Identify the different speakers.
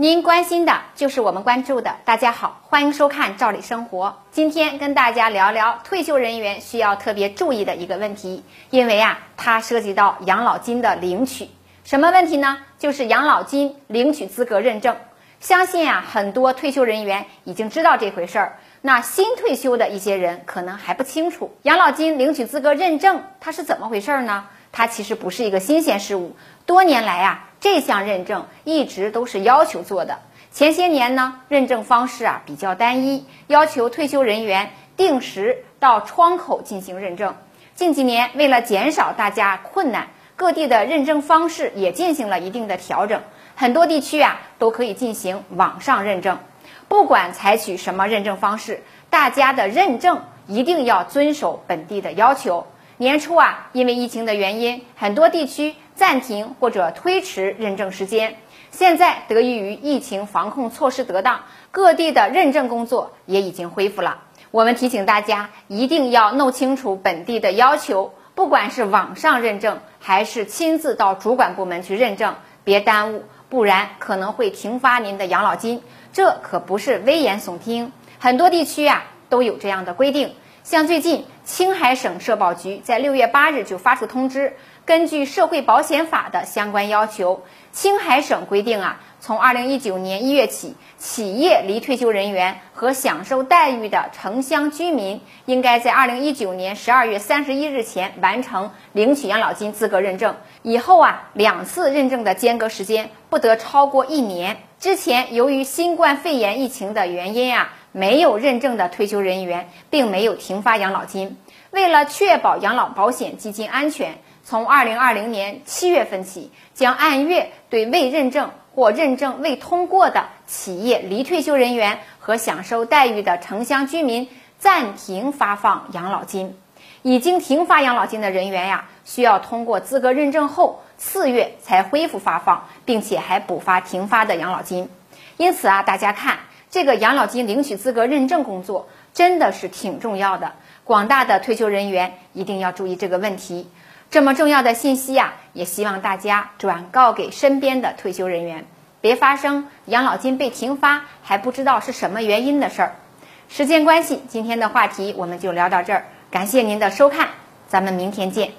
Speaker 1: 您关心的就是我们关注的。大家好，欢迎收看《赵理生活》。今天跟大家聊聊退休人员需要特别注意的一个问题，因为啊，它涉及到养老金的领取。什么问题呢？就是养老金领取资格认证。相信啊，很多退休人员已经知道这回事儿。那新退休的一些人可能还不清楚，养老金领取资格认证它是怎么回事儿呢？它其实不是一个新鲜事物，多年来啊。这项认证一直都是要求做的。前些年呢，认证方式啊比较单一，要求退休人员定时到窗口进行认证。近几年，为了减少大家困难，各地的认证方式也进行了一定的调整。很多地区啊都可以进行网上认证。不管采取什么认证方式，大家的认证一定要遵守本地的要求。年初啊，因为疫情的原因，很多地区暂停或者推迟认证时间。现在得益于疫情防控措施得当，各地的认证工作也已经恢复了。我们提醒大家，一定要弄清楚本地的要求，不管是网上认证还是亲自到主管部门去认证，别耽误，不然可能会停发您的养老金。这可不是危言耸听，很多地区啊都有这样的规定。像最近，青海省社保局在六月八日就发出通知，根据社会保险法的相关要求，青海省规定啊，从二零一九年一月起，企业离退休人员和享受待遇的城乡居民，应该在二零一九年十二月三十一日前完成领取养老金资格认证。以后啊，两次认证的间隔时间不得超过一年。之前由于新冠肺炎疫情的原因啊。没有认证的退休人员并没有停发养老金。为了确保养老保险基金安全，从二零二零年七月份起，将按月对未认证或认证未通过的企业离退休人员和享受待遇的城乡居民暂停发放养老金。已经停发养老金的人员呀，需要通过资格认证后次月才恢复发放，并且还补发停发的养老金。因此啊，大家看。这个养老金领取资格认证工作真的是挺重要的，广大的退休人员一定要注意这个问题。这么重要的信息呀，也希望大家转告给身边的退休人员，别发生养老金被停发还不知道是什么原因的事儿。时间关系，今天的话题我们就聊到这儿，感谢您的收看，咱们明天见。